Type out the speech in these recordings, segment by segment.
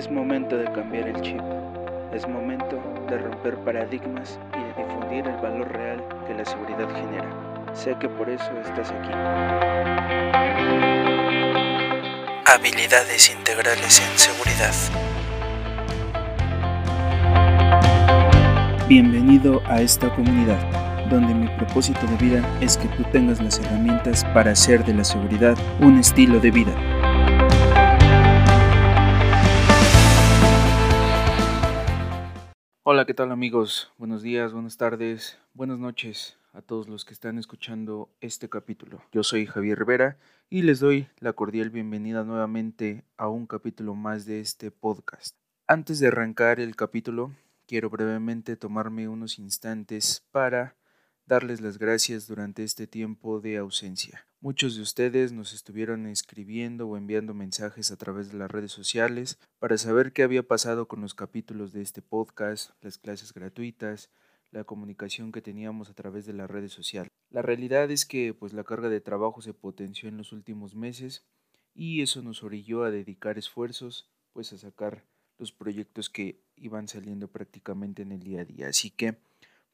Es momento de cambiar el chip. Es momento de romper paradigmas y de difundir el valor real que la seguridad genera. Sé que por eso estás aquí. Habilidades integrales en seguridad. Bienvenido a esta comunidad, donde mi propósito de vida es que tú tengas las herramientas para hacer de la seguridad un estilo de vida. Hola, ¿qué tal amigos? Buenos días, buenas tardes, buenas noches a todos los que están escuchando este capítulo. Yo soy Javier Rivera y les doy la cordial bienvenida nuevamente a un capítulo más de este podcast. Antes de arrancar el capítulo, quiero brevemente tomarme unos instantes para darles las gracias durante este tiempo de ausencia. Muchos de ustedes nos estuvieron escribiendo o enviando mensajes a través de las redes sociales para saber qué había pasado con los capítulos de este podcast, las clases gratuitas, la comunicación que teníamos a través de las redes sociales. La realidad es que pues la carga de trabajo se potenció en los últimos meses y eso nos orilló a dedicar esfuerzos pues a sacar los proyectos que iban saliendo prácticamente en el día a día. Así que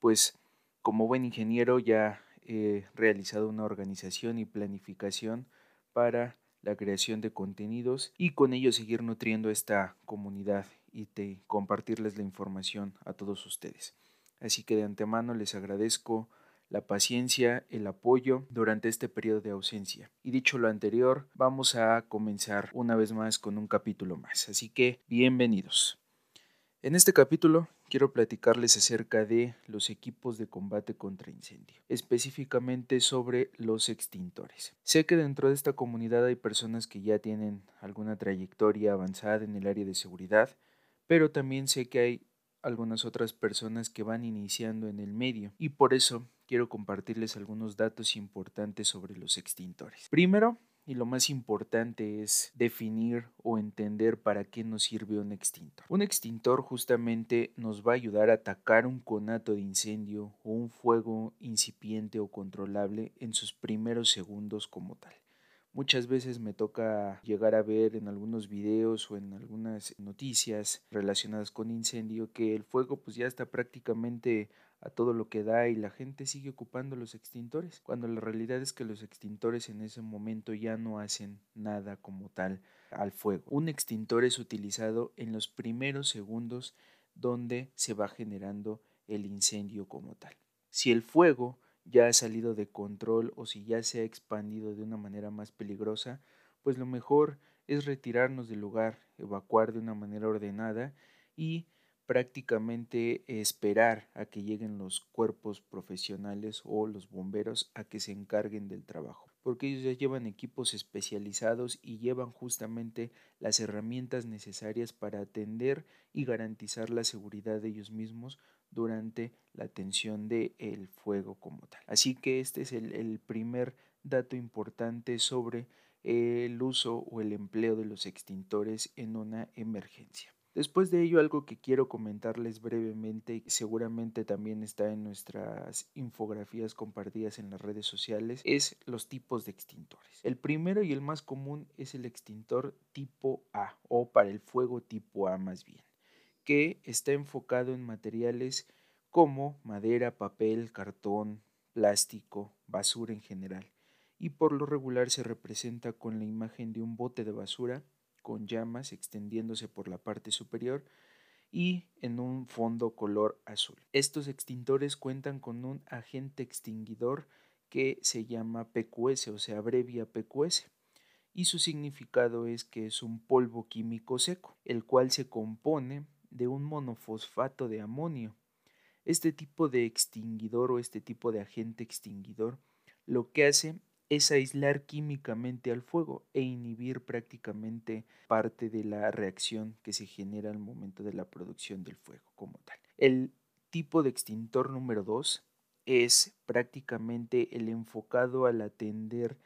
pues como buen ingeniero ya he realizado una organización y planificación para la creación de contenidos y con ello seguir nutriendo esta comunidad y compartirles la información a todos ustedes. Así que de antemano les agradezco la paciencia, el apoyo durante este periodo de ausencia. Y dicho lo anterior, vamos a comenzar una vez más con un capítulo más. Así que bienvenidos. En este capítulo quiero platicarles acerca de los equipos de combate contra incendio, específicamente sobre los extintores. Sé que dentro de esta comunidad hay personas que ya tienen alguna trayectoria avanzada en el área de seguridad, pero también sé que hay algunas otras personas que van iniciando en el medio y por eso quiero compartirles algunos datos importantes sobre los extintores. Primero, y lo más importante es definir o entender para qué nos sirve un extintor. Un extintor justamente nos va a ayudar a atacar un conato de incendio o un fuego incipiente o controlable en sus primeros segundos como tal. Muchas veces me toca llegar a ver en algunos videos o en algunas noticias relacionadas con incendio que el fuego pues ya está prácticamente a todo lo que da y la gente sigue ocupando los extintores, cuando la realidad es que los extintores en ese momento ya no hacen nada como tal al fuego. Un extintor es utilizado en los primeros segundos donde se va generando el incendio como tal. Si el fuego ya ha salido de control o si ya se ha expandido de una manera más peligrosa, pues lo mejor es retirarnos del lugar, evacuar de una manera ordenada y prácticamente esperar a que lleguen los cuerpos profesionales o los bomberos a que se encarguen del trabajo, porque ellos ya llevan equipos especializados y llevan justamente las herramientas necesarias para atender y garantizar la seguridad de ellos mismos durante la atención del el fuego como tal. Así que este es el, el primer dato importante sobre el uso o el empleo de los extintores en una emergencia. Después de ello, algo que quiero comentarles brevemente y seguramente también está en nuestras infografías compartidas en las redes sociales es los tipos de extintores. El primero y el más común es el extintor tipo A o para el fuego tipo A más bien, que está enfocado en materiales como madera, papel, cartón, plástico, basura en general y por lo regular se representa con la imagen de un bote de basura con llamas extendiéndose por la parte superior y en un fondo color azul. Estos extintores cuentan con un agente extinguidor que se llama PQS o se abrevia PQS y su significado es que es un polvo químico seco, el cual se compone de un monofosfato de amonio. Este tipo de extinguidor o este tipo de agente extinguidor lo que hace es aislar químicamente al fuego e inhibir prácticamente parte de la reacción que se genera al momento de la producción del fuego como tal. El tipo de extintor número 2 es prácticamente el enfocado al atender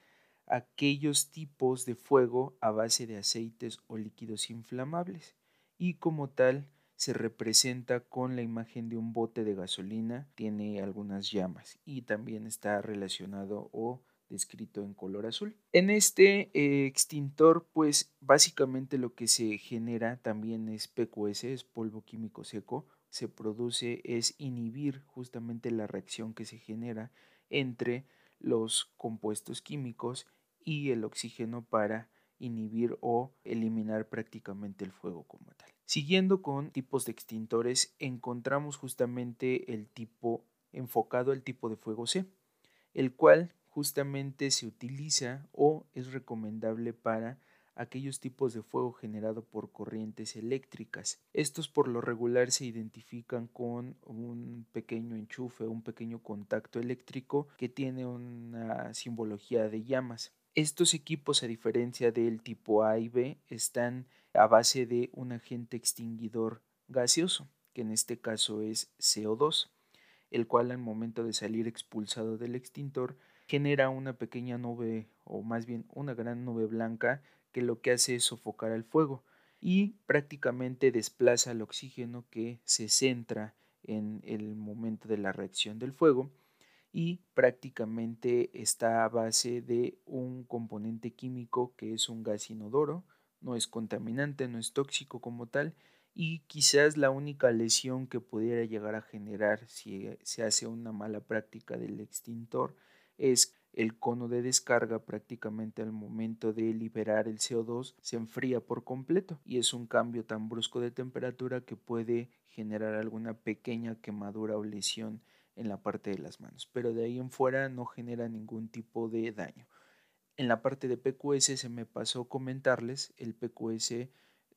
aquellos tipos de fuego a base de aceites o líquidos inflamables y como tal se representa con la imagen de un bote de gasolina, tiene algunas llamas y también está relacionado o descrito en color azul. En este eh, extintor, pues básicamente lo que se genera también es PQS, es polvo químico seco, se produce es inhibir justamente la reacción que se genera entre los compuestos químicos y el oxígeno para inhibir o eliminar prácticamente el fuego como tal. Siguiendo con tipos de extintores, encontramos justamente el tipo enfocado al tipo de fuego C, el cual justamente se utiliza o es recomendable para aquellos tipos de fuego generado por corrientes eléctricas. Estos por lo regular se identifican con un pequeño enchufe, un pequeño contacto eléctrico que tiene una simbología de llamas. Estos equipos, a diferencia del tipo A y B, están a base de un agente extinguidor gaseoso, que en este caso es CO2, el cual al momento de salir expulsado del extintor genera una pequeña nube o más bien una gran nube blanca que lo que hace es sofocar el fuego y prácticamente desplaza el oxígeno que se centra en el momento de la reacción del fuego y prácticamente está a base de un componente químico que es un gas inodoro, no es contaminante, no es tóxico como tal y quizás la única lesión que pudiera llegar a generar si se hace una mala práctica del extintor es el cono de descarga prácticamente al momento de liberar el CO2 se enfría por completo y es un cambio tan brusco de temperatura que puede generar alguna pequeña quemadura o lesión en la parte de las manos, pero de ahí en fuera no genera ningún tipo de daño. En la parte de PQS se me pasó comentarles, el PQS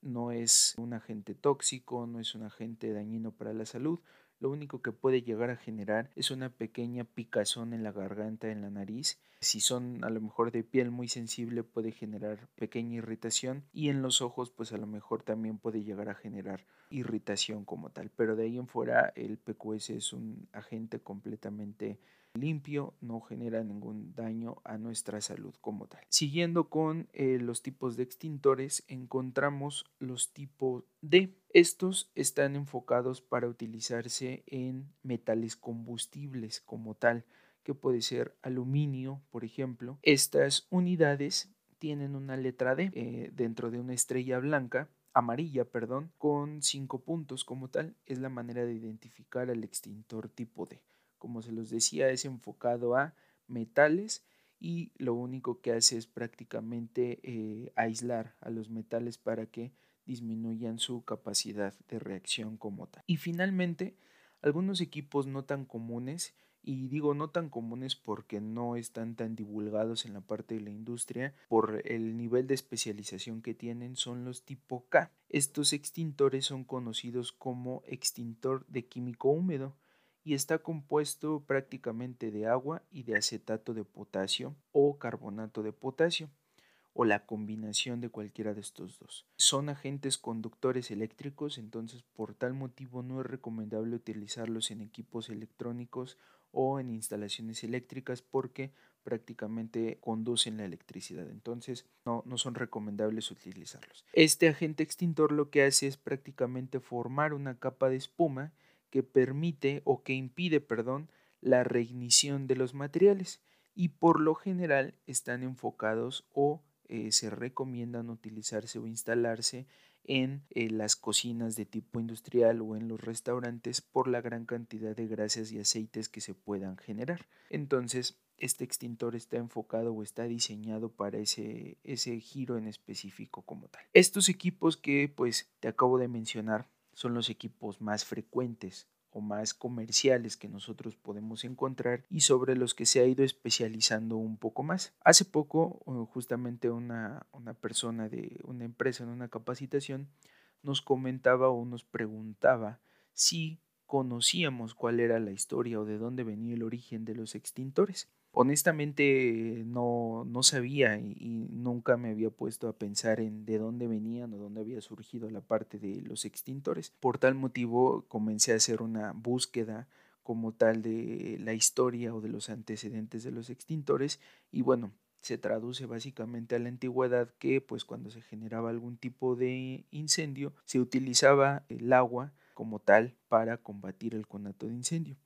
no es un agente tóxico, no es un agente dañino para la salud, lo único que puede llegar a generar es una pequeña picazón en la garganta, en la nariz. Si son a lo mejor de piel muy sensible puede generar pequeña irritación y en los ojos pues a lo mejor también puede llegar a generar irritación como tal. Pero de ahí en fuera el PQS es un agente completamente limpio, no genera ningún daño a nuestra salud como tal. Siguiendo con eh, los tipos de extintores, encontramos los tipos D. Estos están enfocados para utilizarse en metales combustibles como tal, que puede ser aluminio, por ejemplo. Estas unidades tienen una letra D eh, dentro de una estrella blanca amarilla, perdón, con cinco puntos como tal, es la manera de identificar al extintor tipo D como se los decía, es enfocado a metales y lo único que hace es prácticamente eh, aislar a los metales para que disminuyan su capacidad de reacción como tal. Y finalmente, algunos equipos no tan comunes, y digo no tan comunes porque no están tan divulgados en la parte de la industria por el nivel de especialización que tienen, son los tipo K. Estos extintores son conocidos como extintor de químico húmedo y está compuesto prácticamente de agua y de acetato de potasio o carbonato de potasio o la combinación de cualquiera de estos dos. Son agentes conductores eléctricos, entonces por tal motivo no es recomendable utilizarlos en equipos electrónicos o en instalaciones eléctricas porque prácticamente conducen la electricidad, entonces no, no son recomendables utilizarlos. Este agente extintor lo que hace es prácticamente formar una capa de espuma que permite o que impide, perdón, la reignición de los materiales y por lo general están enfocados o eh, se recomiendan utilizarse o instalarse en eh, las cocinas de tipo industrial o en los restaurantes por la gran cantidad de grasas y aceites que se puedan generar. Entonces, este extintor está enfocado o está diseñado para ese, ese giro en específico como tal. Estos equipos que pues te acabo de mencionar son los equipos más frecuentes o más comerciales que nosotros podemos encontrar y sobre los que se ha ido especializando un poco más. Hace poco, justamente una, una persona de una empresa en una capacitación nos comentaba o nos preguntaba si conocíamos cuál era la historia o de dónde venía el origen de los extintores. Honestamente no, no sabía y, nunca me había puesto a pensar en de dónde venían o dónde había surgido la parte de los extintores. Por tal motivo comencé a hacer una búsqueda como tal de la historia o de los antecedentes de los extintores y bueno, se traduce básicamente a la antigüedad que pues cuando se generaba algún tipo de incendio se utilizaba el agua como tal para combatir el conato de incendio.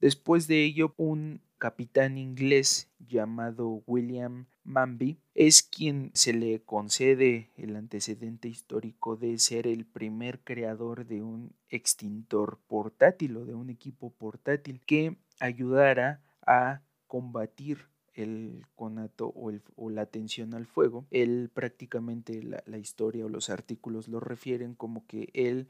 Después de ello, un capitán inglés llamado William Manby es quien se le concede el antecedente histórico de ser el primer creador de un extintor portátil o de un equipo portátil que ayudara a combatir el conato o, la atención al fuego. Él prácticamente la historia o los artículos lo refieren como que él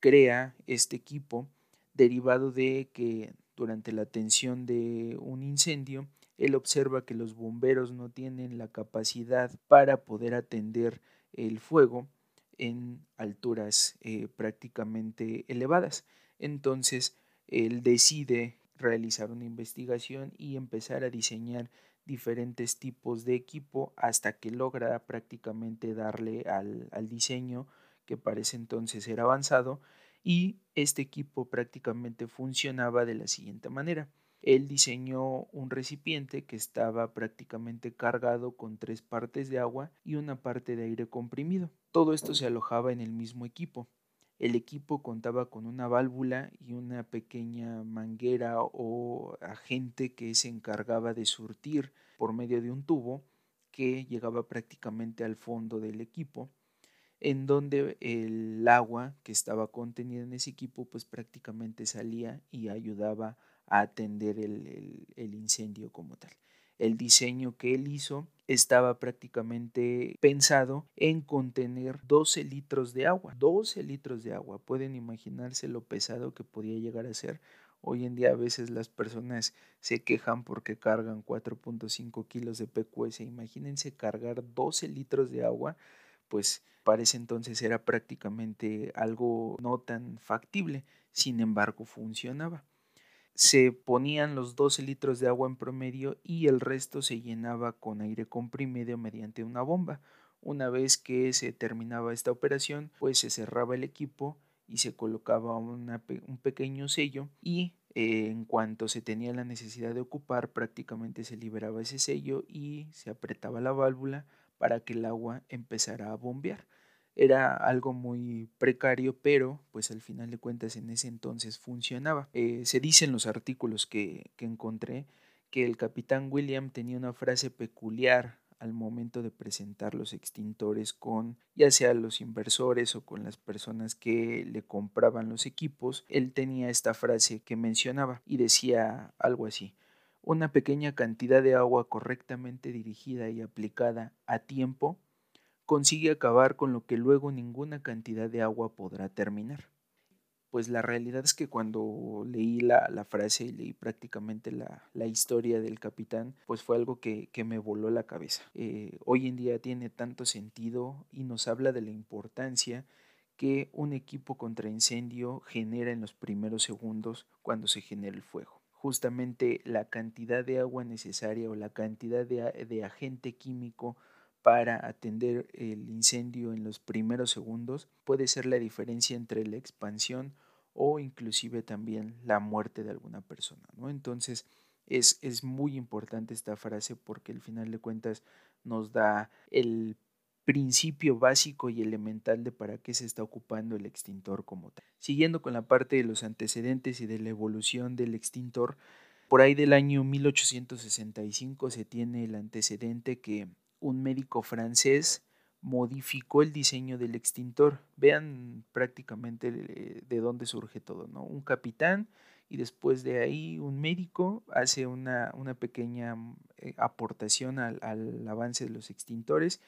crea este equipo derivado de que durante la atención de un incendio, él observa que los bomberos no tienen la capacidad para poder atender el fuego en alturas eh, prácticamente elevadas. Entonces, él decide realizar una investigación y empezar a diseñar diferentes tipos de equipo hasta que logra prácticamente darle al, al diseño que parece entonces ser avanzado y este equipo prácticamente funcionaba de la siguiente manera. Él diseñó un recipiente que estaba prácticamente cargado con tres partes de agua y una parte de aire comprimido. Todo esto se alojaba en el mismo equipo. El equipo contaba con una válvula y una pequeña manguera o agente que se encargaba de surtir por medio de un tubo que llegaba prácticamente al fondo del equipo, en donde el agua que estaba contenida en ese equipo pues prácticamente salía y ayudaba a atender el, el incendio como tal. El diseño que él hizo estaba prácticamente pensado en contener 12 litros de agua. 12 litros de agua. Pueden imaginarse lo pesado que podía llegar a ser. Hoy en día a veces las personas se quejan porque cargan 4.5 kilos de PQS. Imagínense cargar 12 litros de agua, pues para ese entonces era prácticamente algo no tan factible. Sin embargo, funcionaba se ponían los 12 litros de agua en promedio y el resto se llenaba con aire comprimido mediante una bomba. Una vez que se terminaba esta operación, pues se cerraba el equipo y se colocaba un pequeño sello y eh, en cuanto se tenía la necesidad de ocupar prácticamente se liberaba ese sello y se apretaba la válvula para que el agua empezara a bombear era algo muy precario, pero pues al final de cuentas en ese entonces funcionaba. Eh, se dice en los artículos que, que encontré que el capitán William tenía una frase peculiar al momento de presentar los extintores con ya sea los inversores o con las personas que le compraban los equipos, él tenía esta frase que mencionaba y decía algo así. Una pequeña cantidad de agua correctamente dirigida y aplicada a tiempo consigue acabar con lo que luego ninguna cantidad de agua podrá terminar. Pues la realidad es que cuando leí la, frase y leí prácticamente la, historia del capitán, pues fue algo que, que me voló la cabeza. Eh, hoy en día tiene tanto sentido y nos habla de la importancia que un equipo contra incendio genera en los primeros segundos cuando se genera el fuego. Justamente la cantidad de agua necesaria o la cantidad de, de agente químico para atender el incendio en los primeros segundos puede ser la diferencia entre la expansión o inclusive también la muerte de alguna persona. ¿no? Entonces es, es muy importante esta frase porque al final de cuentas nos da el principio básico y elemental de para qué se está ocupando el extintor como tal. Siguiendo con la parte de los antecedentes y de la evolución del extintor, por ahí del año 1865 se tiene el antecedente que un médico francés modificó el diseño del extintor. Vean prácticamente de, dónde surge todo, ¿no? Un capitán y después de ahí un médico hace una, una pequeña eh, aportación al, al, avance de los extintores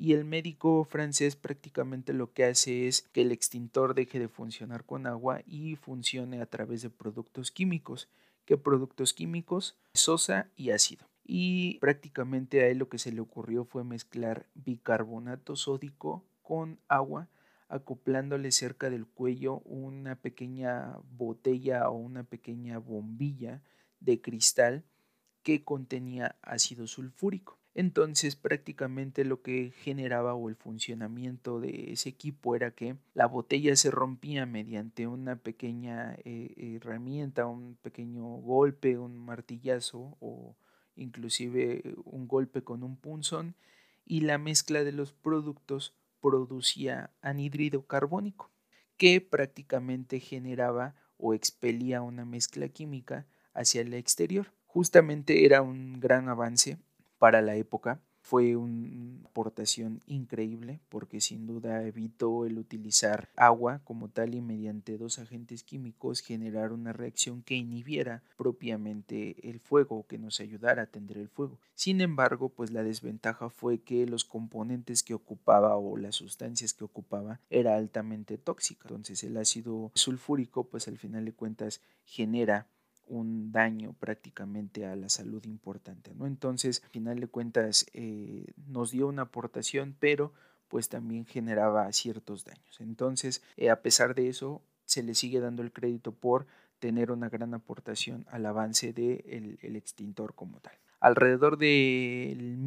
y el médico francés prácticamente lo que hace es que el extintor deje de funcionar con agua y funcione a través de productos químicos. ¿Qué productos químicos? Sosa y ácido y prácticamente a él lo que se le ocurrió fue mezclar bicarbonato sódico con agua acoplándole cerca del cuello una pequeña botella o una pequeña bombilla de cristal que contenía ácido sulfúrico. Entonces prácticamente lo que generaba o el funcionamiento de ese equipo era que la botella se rompía mediante una pequeña eh, herramienta, un pequeño golpe, un martillazo o inclusive un golpe con un punzón, y la mezcla de los productos producía anhídrido carbónico, que prácticamente generaba o expelía una mezcla química hacia el exterior. Justamente era un gran avance para la época fue una aportación increíble porque sin duda evitó el utilizar agua como tal y mediante dos agentes químicos generar una reacción que inhibiera propiamente el fuego, que nos ayudara a atender el fuego. Sin embargo, pues la desventaja fue que los componentes que ocupaba o las sustancias que ocupaba era altamente tóxica. Entonces el ácido sulfúrico pues al final de cuentas genera un daño prácticamente a la salud importante, ¿no? Entonces, al final de cuentas, eh, nos dio una aportación, pero pues también generaba ciertos daños. Entonces, eh, a pesar de eso, se le sigue dando el crédito por tener una gran aportación al avance del el extintor como tal. Alrededor del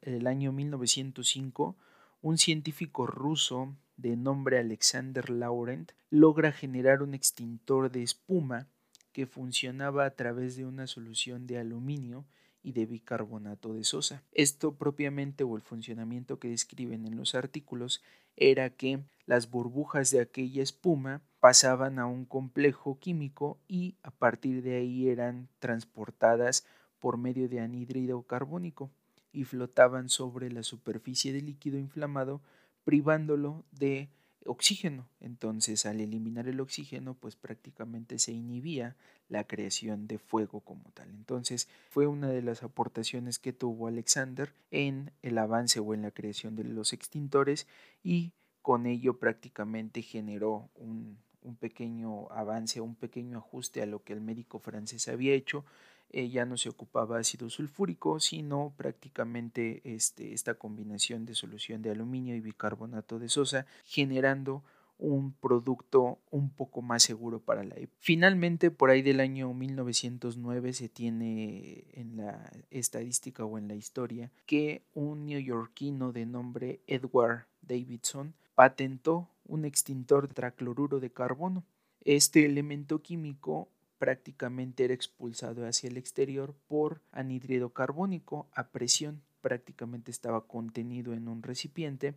el año 1905, un científico ruso de nombre Alexander Laurent logra generar un extintor de espuma que funcionaba a través de una solución de aluminio y de bicarbonato de sosa. Esto propiamente o el funcionamiento que describen en los artículos era que las burbujas de aquella espuma pasaban a un complejo químico y a partir de ahí eran transportadas por medio de anhídrido carbónico y flotaban sobre la superficie del líquido inflamado privándolo de oxígeno. Entonces, al eliminar el oxígeno, pues prácticamente se inhibía la creación de fuego como tal. Entonces, fue una de las aportaciones que tuvo Alexander en el avance o en la creación de los extintores y con ello prácticamente generó un, pequeño avance, un pequeño ajuste a lo que el médico francés había hecho eh, ya no se ocupaba ácido sulfúrico, sino prácticamente este, esta combinación de solución de aluminio y bicarbonato de sosa, generando un producto un poco más seguro para la época. Finalmente, por ahí del año 1909 se tiene en la estadística o en la historia que un neoyorquino de nombre Edward Davidson patentó un extintor de tracloruro de carbono. Este elemento químico prácticamente era expulsado hacia el exterior por anhídrido carbónico a presión, prácticamente estaba contenido en un recipiente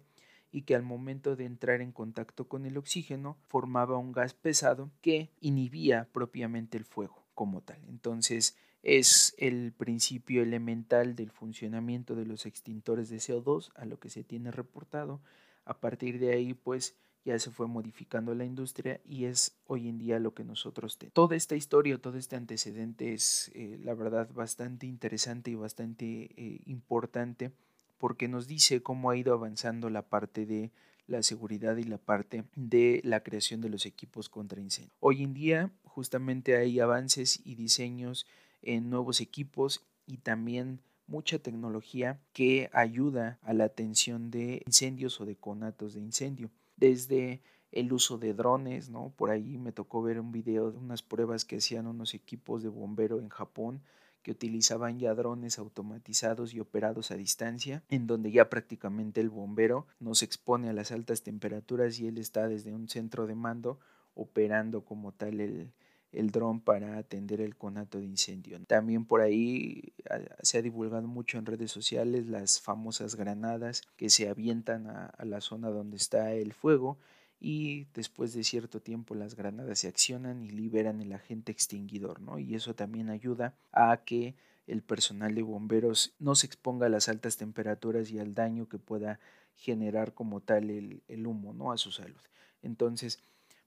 y que al momento de entrar en contacto con el oxígeno formaba un gas pesado que inhibía propiamente el fuego como tal. Entonces es el principio elemental del funcionamiento de los extintores de CO2 a lo que se tiene reportado. A partir de ahí pues ya se fue modificando la industria y es hoy en día lo que nosotros tenemos. Toda esta historia, todo este antecedente es eh, la verdad bastante interesante y bastante eh, importante porque nos dice cómo ha ido avanzando la parte de la seguridad y la parte de la creación de los equipos contra incendios. Hoy en día justamente hay avances y diseños en nuevos equipos y también mucha tecnología que ayuda a la atención de incendios o de conatos de incendio desde el uso de drones, ¿no? Por ahí me tocó ver un video de unas pruebas que hacían unos equipos de bombero en Japón que utilizaban ya drones automatizados y operados a distancia, en donde ya prácticamente el bombero no se expone a las altas temperaturas y él está desde un centro de mando operando como tal el, el dron para atender el conato de incendio. También por ahí ah, se ha divulgado mucho en redes sociales las famosas granadas que se avientan a, la zona donde está el fuego y después de cierto tiempo las granadas se accionan y liberan el agente extinguidor, ¿no? Y eso también ayuda a que el personal de bomberos no se exponga a las altas temperaturas y al daño que pueda generar como tal el, el humo, ¿no? A su salud. Entonces,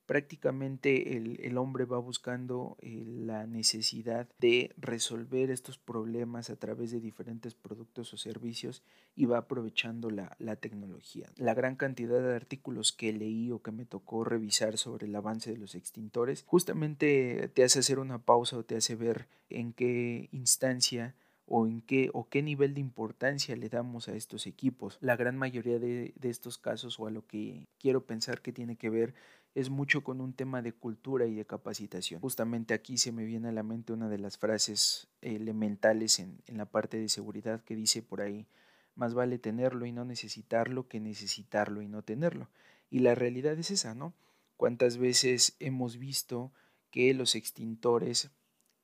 prácticamente el, hombre va buscando eh, la necesidad de resolver estos problemas a través de diferentes productos o servicios y va aprovechando la, la, tecnología. La gran cantidad de artículos que leí o que me tocó revisar sobre el avance de los extintores justamente te hace hacer una pausa o te hace ver en qué instancia o en qué o qué nivel de importancia le damos a estos equipos. La gran mayoría de, de estos casos o a lo que quiero pensar que tiene que ver es mucho con un tema de cultura y de capacitación. Justamente aquí se me viene a la mente una de las frases elementales en, en la parte de seguridad que dice por ahí, más vale tenerlo y no necesitarlo que necesitarlo y no tenerlo. Y la realidad es esa, ¿no? ¿Cuántas veces hemos visto que los extintores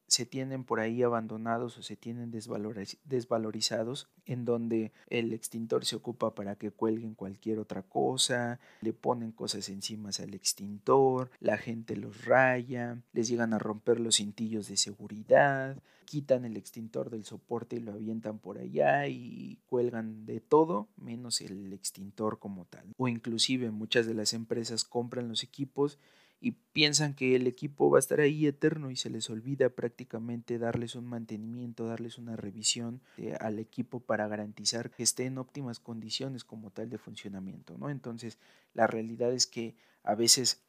se tienen por ahí abandonados o se tienen desvalorizados, en donde el extintor se ocupa para que cuelguen cualquier otra cosa, le ponen cosas encima al extintor, la gente los raya, les llegan a romper los cintillos de seguridad, quitan el extintor del soporte y lo avientan por allá y cuelgan de todo menos el extintor como tal. O inclusive muchas de las empresas compran los equipos y piensan que el equipo va a estar ahí eterno y se les olvida prácticamente darles un mantenimiento, darles una revisión eh, al equipo para garantizar que esté en óptimas condiciones como tal de funcionamiento, ¿no? Entonces, la realidad es que a veces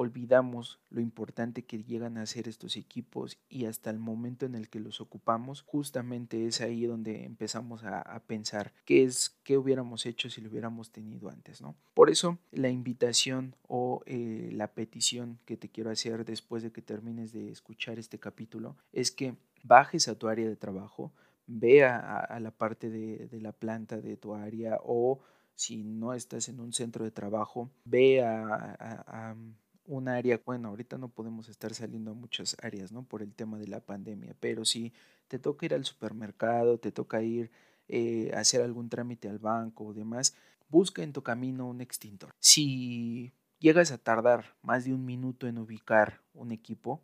olvidamos lo importante que llegan a ser estos equipos y hasta el momento en el que los ocupamos, justamente es ahí donde empezamos a, pensar qué es, qué hubiéramos hecho si lo hubiéramos tenido antes, ¿no? Por eso la invitación o eh, la petición que te quiero hacer después de que termines de escuchar este capítulo es que bajes a tu área de trabajo, vea a, la parte de, la planta de tu área o si no estás en un centro de trabajo, ve a, un área, bueno, ahorita no podemos estar saliendo a muchas áreas, ¿no? Por el tema de la pandemia, pero si te toca ir al supermercado, te toca ir eh, a hacer algún trámite al banco o demás, busca en tu camino un extintor. Si llegas a tardar más de un minuto en ubicar un equipo,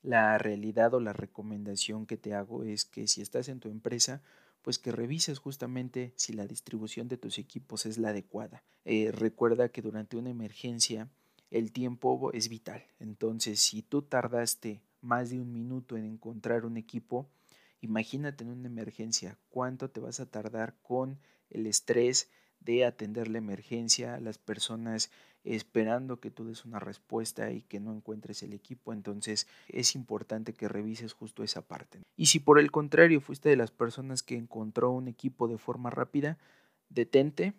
la realidad o la recomendación que te hago es que si estás en tu empresa, pues que revises justamente si la distribución de tus equipos es la adecuada. Eh, recuerda que durante una emergencia el tiempo es vital. Entonces, si tú tardaste más de un minuto en encontrar un equipo, imagínate en una emergencia, cuánto te vas a tardar con el estrés de atender la emergencia, las personas esperando que tú des una respuesta y que no encuentres el equipo, entonces es importante que revises justo esa parte. Y si por el contrario fuiste de las personas que encontró un equipo de forma rápida, detente,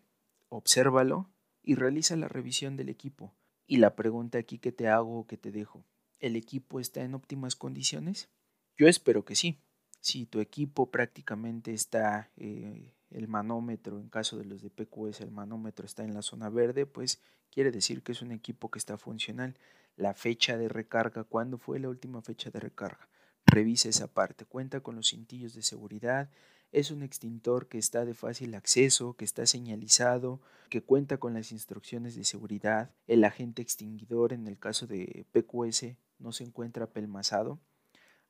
obsérvalo y realiza la revisión del equipo. Y la pregunta aquí que te hago o que te dejo, ¿el equipo está en óptimas condiciones? Yo espero que sí. Si tu equipo prácticamente está, eh, el manómetro, en caso de los de PQS, el manómetro está en la zona verde, pues quiere decir que es un equipo que está funcional. La fecha de recarga, ¿cuándo fue la última fecha de recarga? Revisa esa parte, cuenta con los cintillos de seguridad, es un extintor que está de fácil acceso, que está señalizado, que cuenta con las instrucciones de seguridad. El agente extinguidor en el caso de PQS no se encuentra pelmazado.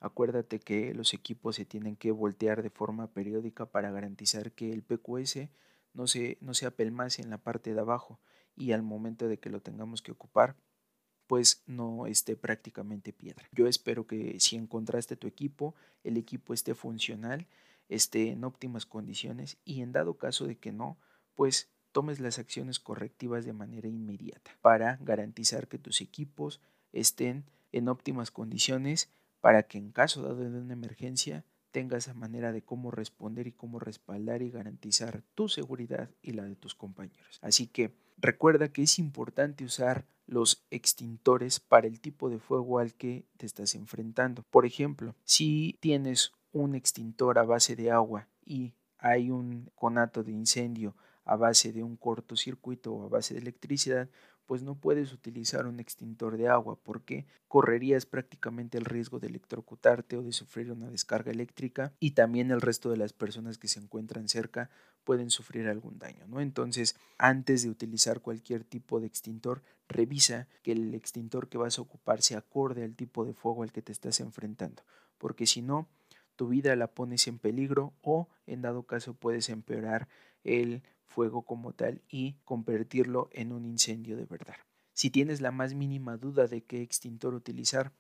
Acuérdate que los equipos se tienen que voltear de forma periódica para garantizar que el PQS no se, no se apelmace en la parte de abajo y al momento de que lo tengamos que ocupar, pues no esté prácticamente piedra. Yo espero que si encontraste tu equipo, el equipo esté funcional esté en óptimas condiciones y en dado caso de que no, pues tomes las acciones correctivas de manera inmediata para garantizar que tus equipos estén en óptimas condiciones para que en caso dado de una emergencia tengas esa manera de cómo responder y cómo respaldar y garantizar tu seguridad y la de tus compañeros. Así que recuerda que es importante usar los extintores para el tipo de fuego al que te estás enfrentando. Por ejemplo, si tienes un extintor a base de agua y hay un conato de incendio a base de un cortocircuito o a base de electricidad, pues no puedes utilizar un extintor de agua porque correrías prácticamente el riesgo de electrocutarte o de sufrir una descarga eléctrica y también el resto de las personas que se encuentran cerca pueden sufrir algún daño, ¿no? Entonces, antes de utilizar cualquier tipo de extintor, revisa que el extintor que vas a ocupar se acorde al tipo de fuego al que te estás enfrentando, porque si no, tu vida la pones en peligro o en dado caso puedes empeorar el fuego como tal y convertirlo en un incendio de verdad. Si tienes la más mínima duda de qué extintor utilizar,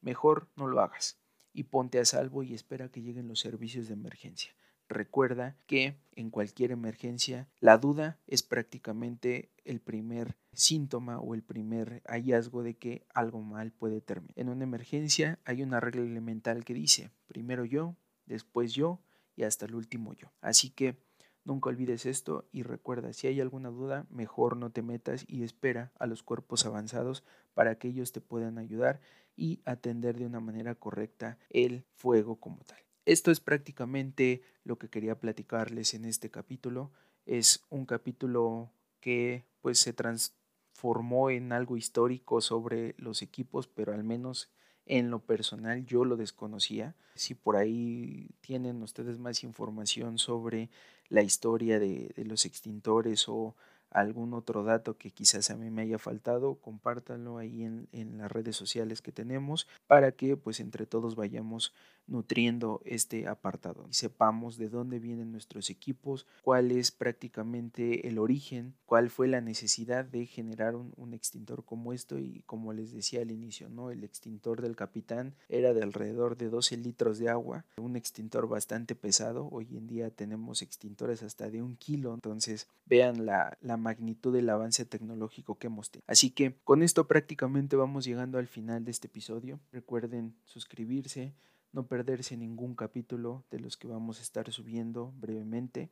mejor no lo hagas y ponte a salvo y espera que lleguen los servicios de emergencia. Recuerda que en cualquier emergencia la duda es prácticamente el primer síntoma o el primer hallazgo de que algo mal puede terminar. En una emergencia hay una regla elemental que dice primero yo, después yo y hasta el último yo. Así que nunca olvides esto y recuerda, si hay alguna duda, mejor no te metas y espera a los cuerpos avanzados para que ellos te puedan ayudar y atender de una manera correcta el fuego como tal. Esto es prácticamente lo que quería platicarles en este capítulo. Es un capítulo que pues se transformó en algo histórico sobre los equipos, pero al menos En lo personal yo lo desconocía. Si por ahí tienen ustedes más información sobre la historia de, los extintores o algún otro dato que quizás a mí me haya faltado, compártanlo ahí en, en, las redes sociales que tenemos para que pues entre todos vayamos nutriendo este apartado y sepamos de dónde vienen nuestros equipos, cuál es prácticamente el origen, cuál fue la necesidad de generar un, un extintor como esto y como les decía al inicio, ¿no? El extintor del capitán era de alrededor de 12 litros de agua, un extintor bastante pesado, hoy en día tenemos extintores hasta de un kilo, entonces vean la, la magnitud del avance tecnológico que hemos tenido. Así que con esto prácticamente vamos llegando al final de este episodio. Recuerden suscribirse, no perderse ningún capítulo de los que vamos a estar subiendo brevemente.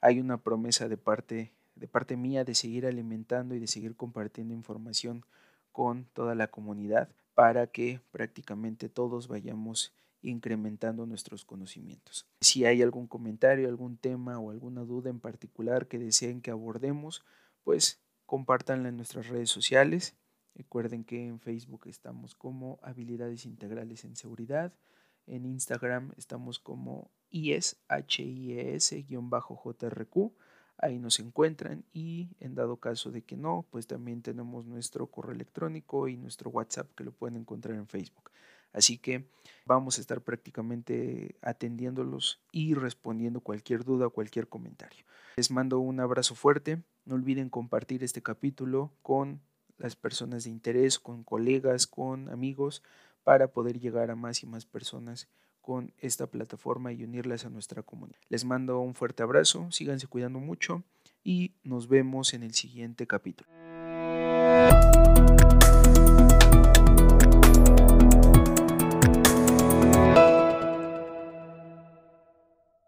Hay una promesa de parte, de parte mía de seguir alimentando y de seguir compartiendo información con toda la comunidad para que prácticamente todos vayamos incrementando nuestros conocimientos. Si hay algún comentario, algún tema o alguna duda en particular que deseen que abordemos, pues compártanla en nuestras redes sociales. Recuerden que en Facebook estamos como Habilidades Integrales en Seguridad. En Instagram estamos como IES, H-I-E-S-JRQ. Ahí nos encuentran y en dado caso de que no, pues también tenemos nuestro correo electrónico y nuestro WhatsApp que lo pueden encontrar en Facebook. Así que vamos a estar prácticamente atendiéndolos y respondiendo cualquier duda o cualquier comentario. Les mando un abrazo fuerte. No olviden compartir este capítulo con las personas de interés, con colegas, con amigos, para poder llegar a más y más personas con esta plataforma y unirlas a nuestra comunidad. Les mando un fuerte abrazo, síganse cuidando mucho y nos vemos en el siguiente capítulo.